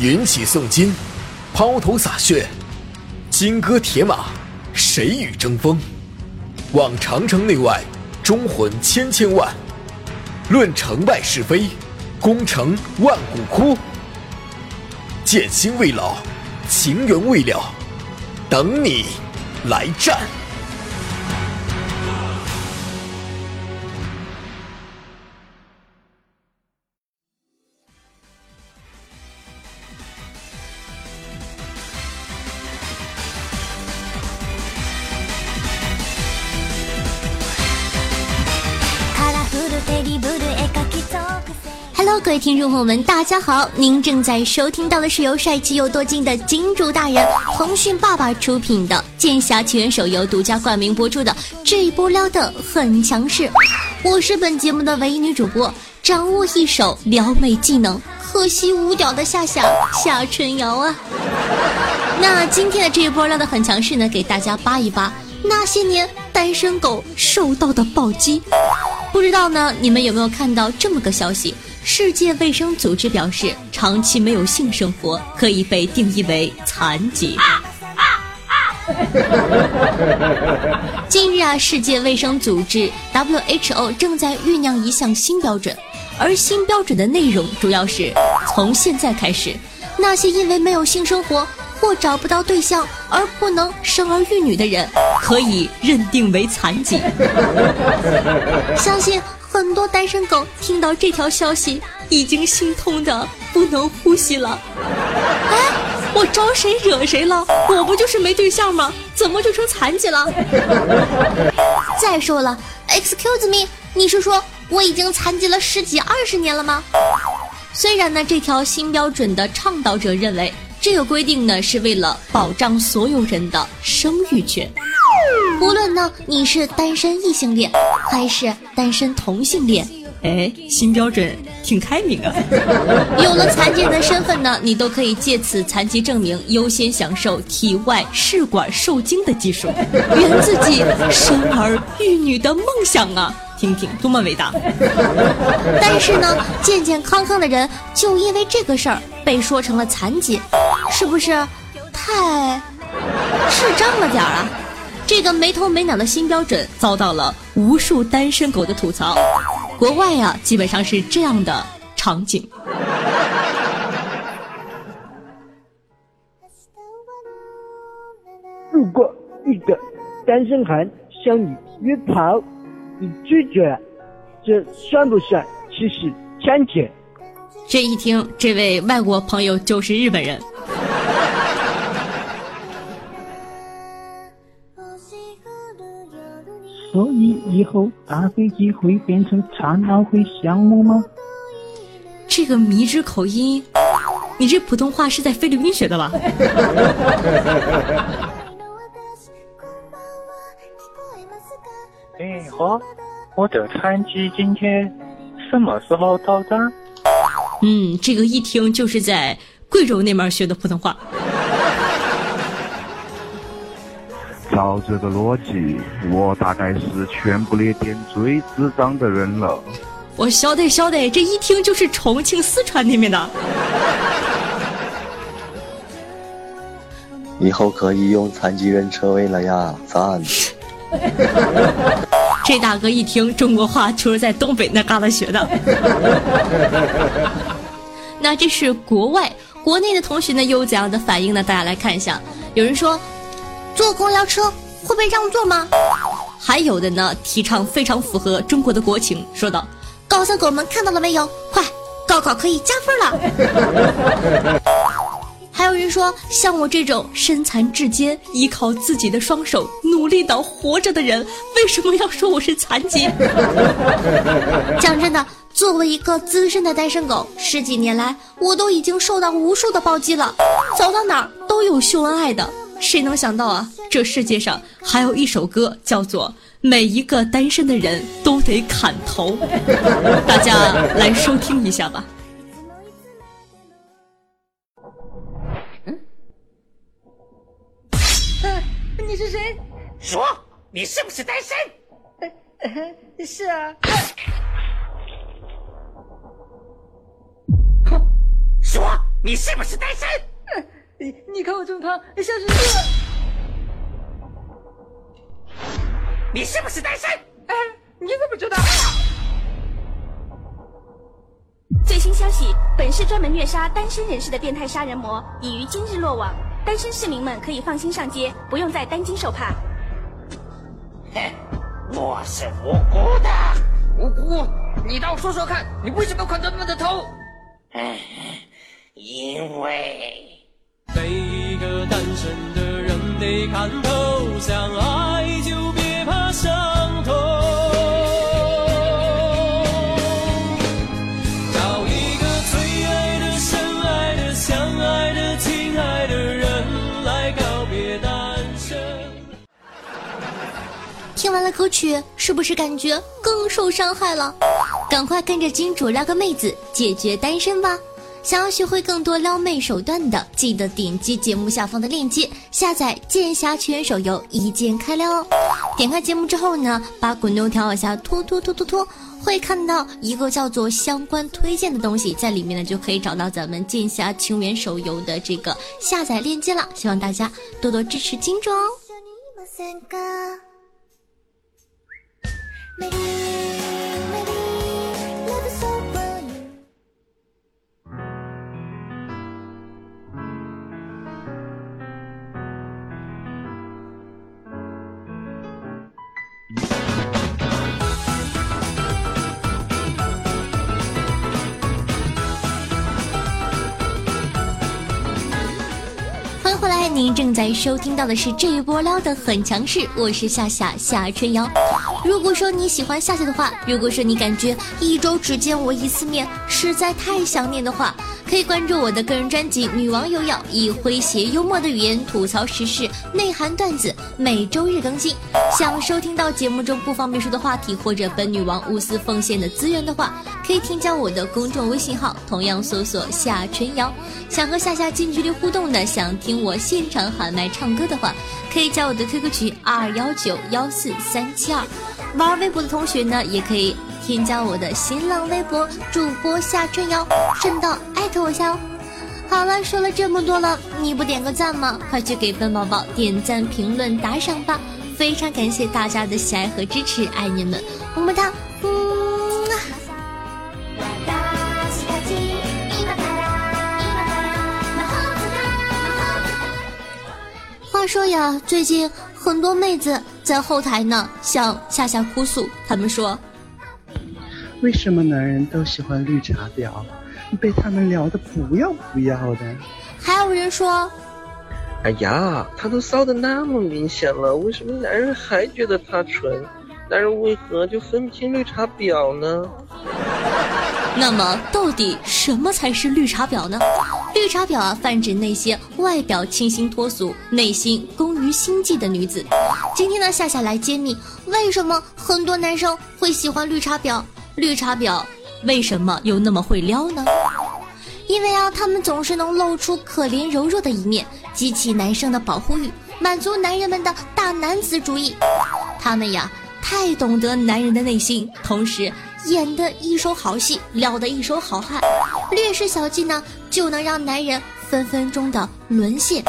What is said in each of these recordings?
云起诵金，抛头洒血，金戈铁马，谁与争锋？望长城内外，忠魂千千万。论成败是非，功成万骨枯。剑心未老，情缘未了，等你来战。各位听众朋友们，大家好！您正在收听到的是由帅气又多金的金主大人腾讯爸爸出品的《剑侠情缘手游》独家冠名播出的这一波撩的很强势。我是本节目的唯一女主播，掌握一手撩妹技能，可惜无屌的夏夏夏春瑶啊。那今天的这一波撩的很强势呢，给大家扒一扒那些年单身狗受到的暴击。不知道呢，你们有没有看到这么个消息？世界卫生组织表示，长期没有性生活可以被定义为残疾。近日啊，世界卫生组织 WHO 正在酝酿一项新标准，而新标准的内容主要是从现在开始，那些因为没有性生活或找不到对象而不能生儿育女的人，可以认定为残疾。相信。很多单身狗听到这条消息，已经心痛的不能呼吸了。哎，我招谁惹谁了？我不就是没对象吗？怎么就成残疾了？再说了，Excuse me，你是说我已经残疾了十几二十年了吗？虽然呢，这条新标准的倡导者认为，这个规定呢是为了保障所有人的生育权。无论呢，你是单身异性恋还是单身同性恋，哎，新标准挺开明啊。有了残疾人的身份呢，你都可以借此残疾证明优先享受体外试管受精的技术，圆自己生儿育女的梦想啊！听听多么伟大。但是呢，健健康康的人就因为这个事儿被说成了残疾，是不是太智障了点儿啊？这个没头没脑的新标准遭到了无数单身狗的吐槽。国外呀，基本上是这样的场景。路过一个单身汉向你约炮，你拒绝，这算不算其实强奸？这一听，这位外国朋友就是日本人。所以以后大飞机会变成残奥会项目吗？这个迷之口音，你这普通话是在菲律宾学的吧？哎，好，我的残疾今天什么时候到达？嗯，这个一听就是在贵州那边学的普通话。照这个逻辑，我大概是全部列点最智障的人了。我晓得晓得，这一听就是重庆、四川那边的。以后可以用残疾人车位了呀，赞！这大哥一听中国话，就是在东北那旮旯学的。那这是国外，国内的同学呢又有怎样的反应呢？大家来看一下，有人说。坐公交车会被让座吗？还有的呢，提倡非常符合中国的国情，说道：“高三狗们看到了没有？快，高考可以加分了。” 说，像我这种身残志坚，依靠自己的双手努力到活着的人，为什么要说我是残疾？讲真的，作为一个资深的单身狗，十几年来我都已经受到无数的暴击了，走到哪儿都有秀恩爱的。谁能想到啊？这世界上还有一首歌叫做《每一个单身的人都得砍头》，大家来收听一下吧。你是谁？说，你是不是单身？是啊。说，你是不是单身？你你看我这么胖，像是这个。你是不是单身？哎，你怎么知道？最新消息：本市专门虐杀单身人士的变态杀人魔已于今日落网，单身市民们可以放心上街，不用再担惊受怕。哼，我是无辜的。无辜？你倒说说看，你为什么砍他们的头？唉，因为。每一个单身的人得看透，相爱去，是不是感觉更受伤害了？赶快跟着金主撩个妹子，解决单身吧！想要学会更多撩妹手段的，记得点击节目下方的链接下载《剑侠情缘手游》，一键开撩哦！点开节目之后呢，把滚动条往下拖拖拖拖拖，会看到一个叫做相关推荐的东西，在里面呢就可以找到咱们《剑侠情缘手游》的这个下载链接了。希望大家多多支持金主哦！欢迎回来，您正在收听到的是这一波撩的很强势，我是夏夏夏春瑶。如果说你喜欢夏夏的话，如果说你感觉一周只见我一次面实在太想念的话，可以关注我的个人专辑《女王有药》，以诙谐幽默的语言吐槽时事、内涵段子，每周日更新。想收听到节目中不方便说的话题，或者本女王无私奉献的资源的话，可以添加我的公众微信号，同样搜索夏春瑶。想和夏夏近距离互动的，想听我现场喊麦唱歌的话，可以加我的 QQ 群二幺九幺四三七二。玩微博的同学呢，也可以添加我的新浪微博主播夏春瑶，顺道艾特我一下哦。好了，说了这么多了，你不点个赞吗？快去给本宝宝点赞、评论、打赏吧！非常感谢大家的喜爱和支持，爱你们，么么哒！嗯。话说呀，最近很多妹子在后台呢向夏夏哭诉，他们说：“为什么男人都喜欢绿茶婊？被他们聊的不要不要的。”还有人说：“哎呀，他都骚的那么明显了，为什么男人还觉得他纯？男人为何就分不清绿茶婊呢？”那么，到底什么才是绿茶婊呢？绿茶婊啊，泛指那些外表清新脱俗、内心工心计的女子。今天呢，夏夏来揭秘为什么很多男生会喜欢绿茶婊。绿茶婊为什么又那么会撩呢？因为啊，他们总是能露出可怜柔弱的一面，激起男生的保护欲，满足男人们的大男子主义。他们呀，太懂得男人的内心，同时。演的一手好戏，撩的一手好汉，略施小计呢，就能让男人分分钟的沦陷。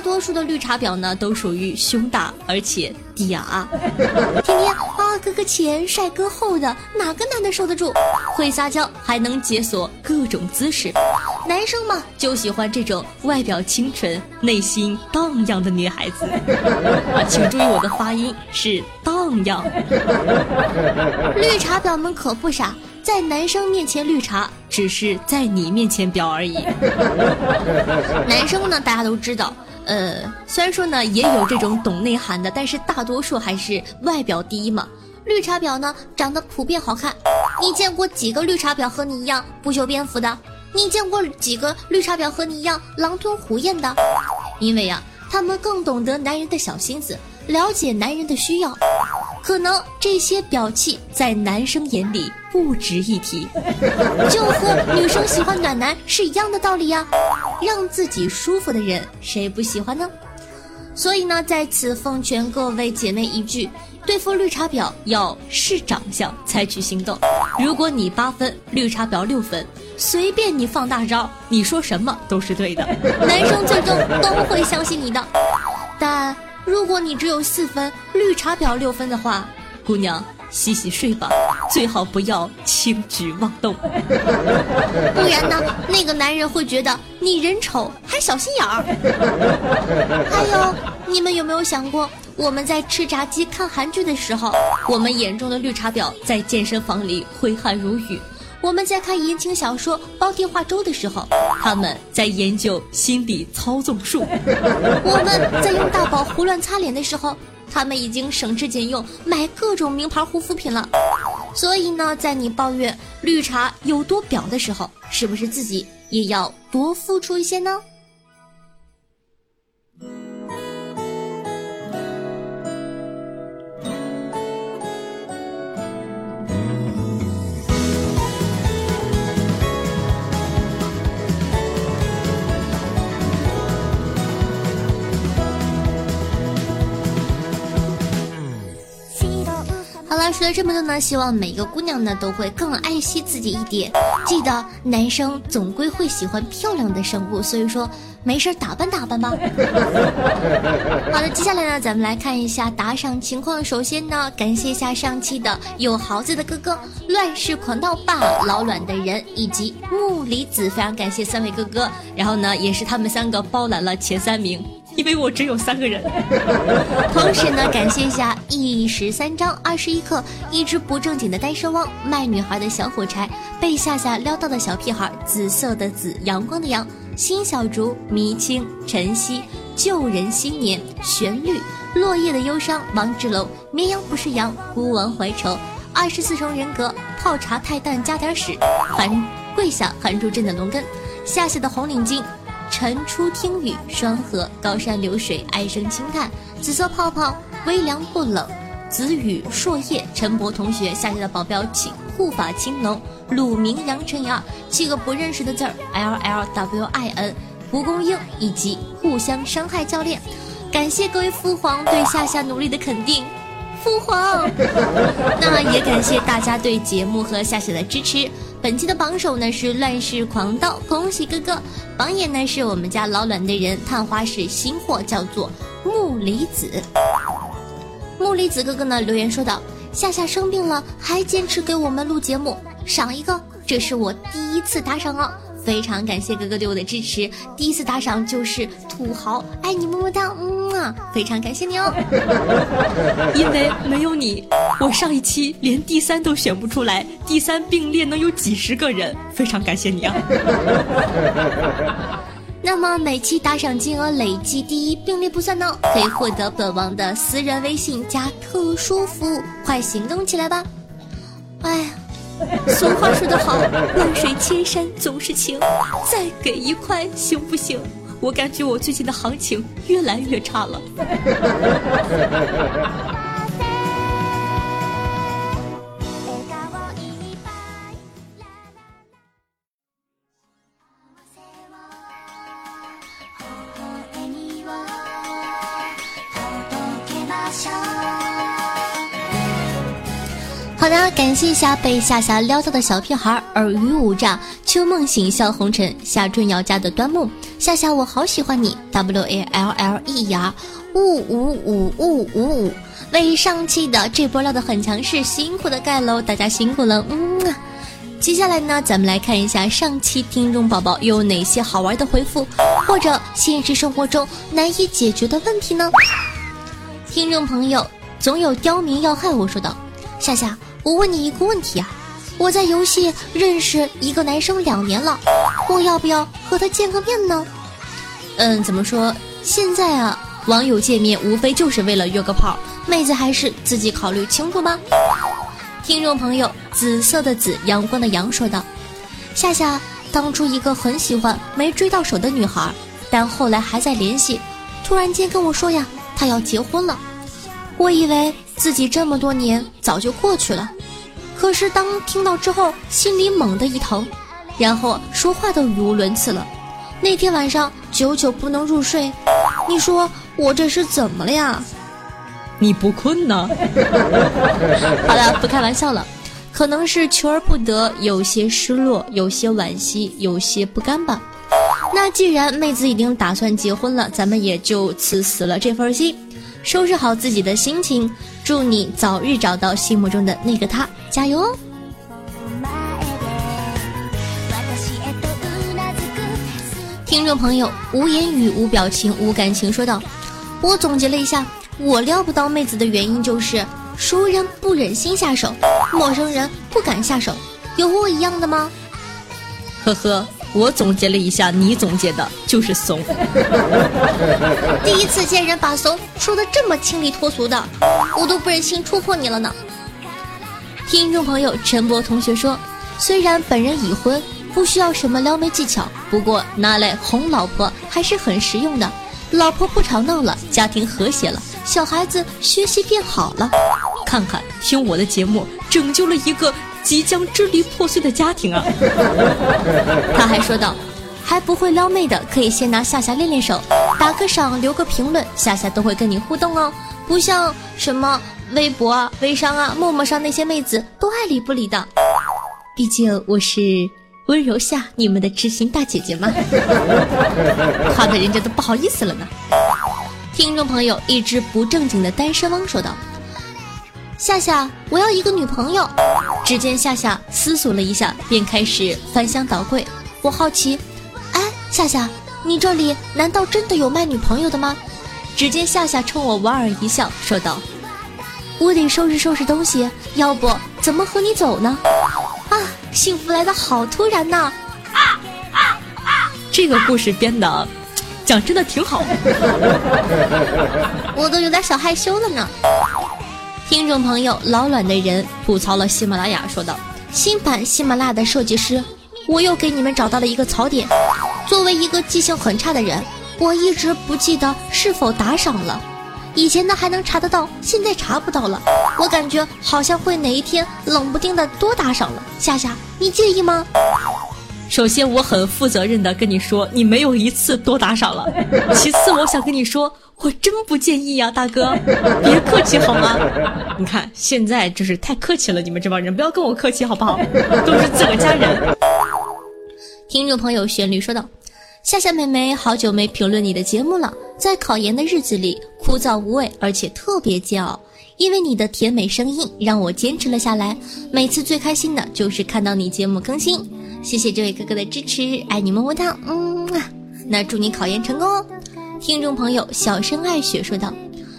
多数的绿茶婊呢，都属于胸大而且嗲，天天啊哥哥前帅哥后的，哪个男的受得住？会撒娇，还能解锁各种姿势。男生嘛，就喜欢这种外表清纯、内心荡漾的女孩子。啊，请注意我的发音是荡漾。绿茶婊们可不傻，在男生面前绿茶，只是在你面前婊而已。男生呢，大家都知道。呃，虽然说呢也有这种懂内涵的，但是大多数还是外表第一嘛。绿茶婊呢长得普遍好看，你见过几个绿茶婊和你一样不修边幅的？你见过几个绿茶婊和你一样狼吞虎咽的？因为呀，他们更懂得男人的小心思，了解男人的需要。可能这些表气在男生眼里不值一提，就和女生喜欢暖男是一样的道理呀。让自己舒服的人，谁不喜欢呢？所以呢，在此奉劝各位姐妹一句：对付绿茶婊要视长相采取行动。如果你八分，绿茶婊六分，随便你放大招，你说什么都是对的，男生最终都会相信你的。但如果你只有四分，绿茶婊六分的话，姑娘洗洗睡吧，最好不要轻举妄动，不然呢，那个男人会觉得你人丑还小心眼儿。还有，你们有没有想过？我们在吃炸鸡、看韩剧的时候，我们眼中的绿茶婊在健身房里挥汗如雨；我们在看言情小说、煲电话粥的时候，他们在研究心理操纵术；我们在用大宝胡乱擦脸的时候，他们已经省吃俭用买各种名牌护肤品了。所以呢，在你抱怨绿茶有多婊的时候，是不是自己也要多付出一些呢？说了这么多呢，希望每一个姑娘呢都会更爱惜自己一点。记得男生总归会喜欢漂亮的生物，所以说没事打扮打扮吧。好的，接下来呢，咱们来看一下打赏情况。首先呢，感谢一下上期的有豪子的哥哥、乱世狂盗霸、老卵的人以及木离子，非常感谢三位哥哥。然后呢，也是他们三个包揽了前三名。因为我只有三个人，同时呢，感谢一下一十三章二十一课一只不正经的单身汪卖女孩的小火柴被夏夏撩到的小屁孩紫色的紫阳光的阳新小竹迷青晨曦旧人新年旋律落叶的忧伤王志龙绵羊不是羊孤王怀愁二十四重人格泡茶太淡加点屎韩跪下韩住镇的龙根夏夏的红领巾。晨出听雨，双河高山流水，哀声轻叹。紫色泡泡，微凉不冷。紫雨朔夜，陈博同学，夏夏的保镖，请护法青龙，鲁明杨晨阳，七个不认识的字儿，L L W I N，蒲公英以及互相伤害教练。感谢各位父皇对夏夏努力的肯定。父皇，那也感谢大家对节目和夏夏的支持。本期的榜首呢是乱世狂刀，恭喜哥哥。榜眼呢是我们家老卵的人，探花是新货，叫做木离子。木离子哥哥呢留言说道：夏夏生病了，还坚持给我们录节目，赏一个，这是我第一次打赏哦。非常感谢哥哥对我的支持，第一次打赏就是土豪，爱你么么哒，嗯啊，非常感谢你哦。因为没有你，我上一期连第三都选不出来，第三并列能有几十个人，非常感谢你啊。那么每期打赏金额累计第一并列不算呢，可以获得本王的私人微信加特殊服务，快行动起来吧！哎。俗话说得好，万水千山总是情，再给一块行不行？我感觉我最近的行情越来越差了。的，感谢一下被夏夏撩到的小屁孩，尔虞我诈，秋梦醒，笑红尘，夏春瑶家的端木，夏夏我好喜欢你，W A L L E R，五五五五五五，为上期的这波撩的很强势，辛苦的盖楼，大家辛苦了，嗯啊。接下来呢，咱们来看一下上期听众宝宝有哪些好玩的回复，或者现实生活中难以解决的问题呢？听众朋友总有刁民要害我说道，夏夏。我问你一个问题啊，我在游戏认识一个男生两年了，我要不要和他见个面呢？嗯，怎么说？现在啊，网友见面无非就是为了约个炮，妹子还是自己考虑清楚吧。听众朋友，紫色的紫，阳光的阳说道：夏夏，当初一个很喜欢没追到手的女孩，但后来还在联系，突然间跟我说呀，她要结婚了，我以为。自己这么多年早就过去了，可是当听到之后，心里猛地一疼，然后说话都语无伦次了。那天晚上久久不能入睡，你说我这是怎么了呀？你不困呢？好了，不开玩笑了，可能是求而不得，有些失落，有些惋惜，有些不甘吧。那既然妹子已经打算结婚了，咱们也就此死了这份心，收拾好自己的心情，祝你早日找到心目中的那个他，加油哦！听众朋友，无言语、无表情、无感情说道：“我总结了一下，我撩不到妹子的原因就是熟人不忍心下手，陌生人不敢下手。有和我一样的吗？”呵呵，我总结了一下，你总结的就是怂。第一次见人把怂说的这么清丽脱俗的，我都不忍心戳破你了呢。听众朋友陈博同学说，虽然本人已婚。不需要什么撩妹技巧，不过拿来哄老婆还是很实用的。老婆不吵闹了，家庭和谐了，小孩子学习变好了。看看，听我的节目，拯救了一个即将支离破碎的家庭啊！他还说道，还不会撩妹的，可以先拿夏夏练练手，打个赏，留个评论，夏夏都会跟你互动哦。不像什么微博啊、微商啊、陌陌上那些妹子都爱理不理的。毕竟我是。温柔下，你们的知心大姐姐嘛？夸的人家都不好意思了呢。听众朋友，一只不正经的单身汪说道：“夏夏，我要一个女朋友。”只见夏夏思索了一下，便开始翻箱倒柜。我好奇，哎，夏夏，你这里难道真的有卖女朋友的吗？只见夏夏冲我莞尔一笑，说道：“我得收拾收拾东西，要不怎么和你走呢？”啊，幸福来的好突然呐！啊啊啊！这个故事编的，讲真的挺好，我都有点小害羞了呢。听众朋友，老卵的人吐槽了喜马拉雅，说道：“新版喜马拉雅的设计师，我又给你们找到了一个槽点。作为一个记性很差的人，我一直不记得是否打赏了。”以前的还能查得到，现在查不到了。我感觉好像会哪一天冷不丁的多打赏了。夏夏，你介意吗？首先，我很负责任的跟你说，你没有一次多打赏了。其次，我想跟你说，我真不介意呀，大哥，别客气好吗？你看现在就是太客气了，你们这帮人不要跟我客气好不好？都是自个家人。听众朋友，旋律说道。夏夏妹妹，好久没评论你的节目了。在考研的日子里，枯燥无味，而且特别煎熬。因为你的甜美声音，让我坚持了下来。每次最开心的就是看到你节目更新。谢谢这位哥哥的支持，爱你么么哒，嗯啊。那祝你考研成功哦。听众朋友，小声爱雪说道：“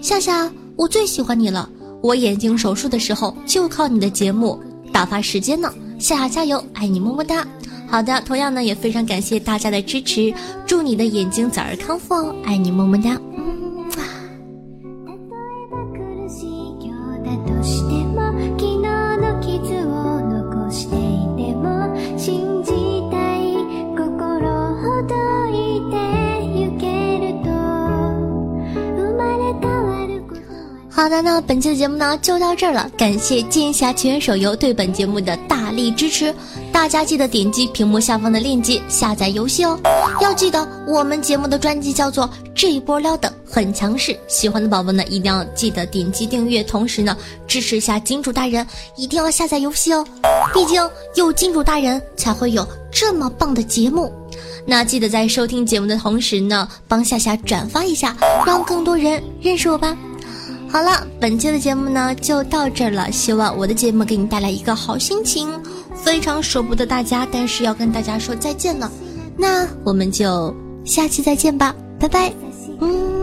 夏夏，我最喜欢你了。我眼睛手术的时候，就靠你的节目打发时间呢。夏夏加油，爱你么么哒。”好的，同样呢也非常感谢大家的支持，祝你的眼睛早日康复哦，爱你么么哒。的，那本期的节目呢就到这儿了，感谢剑侠奇缘手游对本节目的大力支持，大家记得点击屏幕下方的链接下载游戏哦。要记得我们节目的专辑叫做《这一波撩的很强势》，喜欢的宝宝呢一定要记得点击订阅，同时呢支持一下金主大人，一定要下载游戏哦。毕竟有金主大人才会有这么棒的节目。那记得在收听节目的同时呢，帮夏夏转发一下，让更多人认识我吧。好了，本期的节目呢就到这儿了。希望我的节目给你带来一个好心情，非常舍不得大家，但是要跟大家说再见了。那我们就下期再见吧，拜拜。嗯。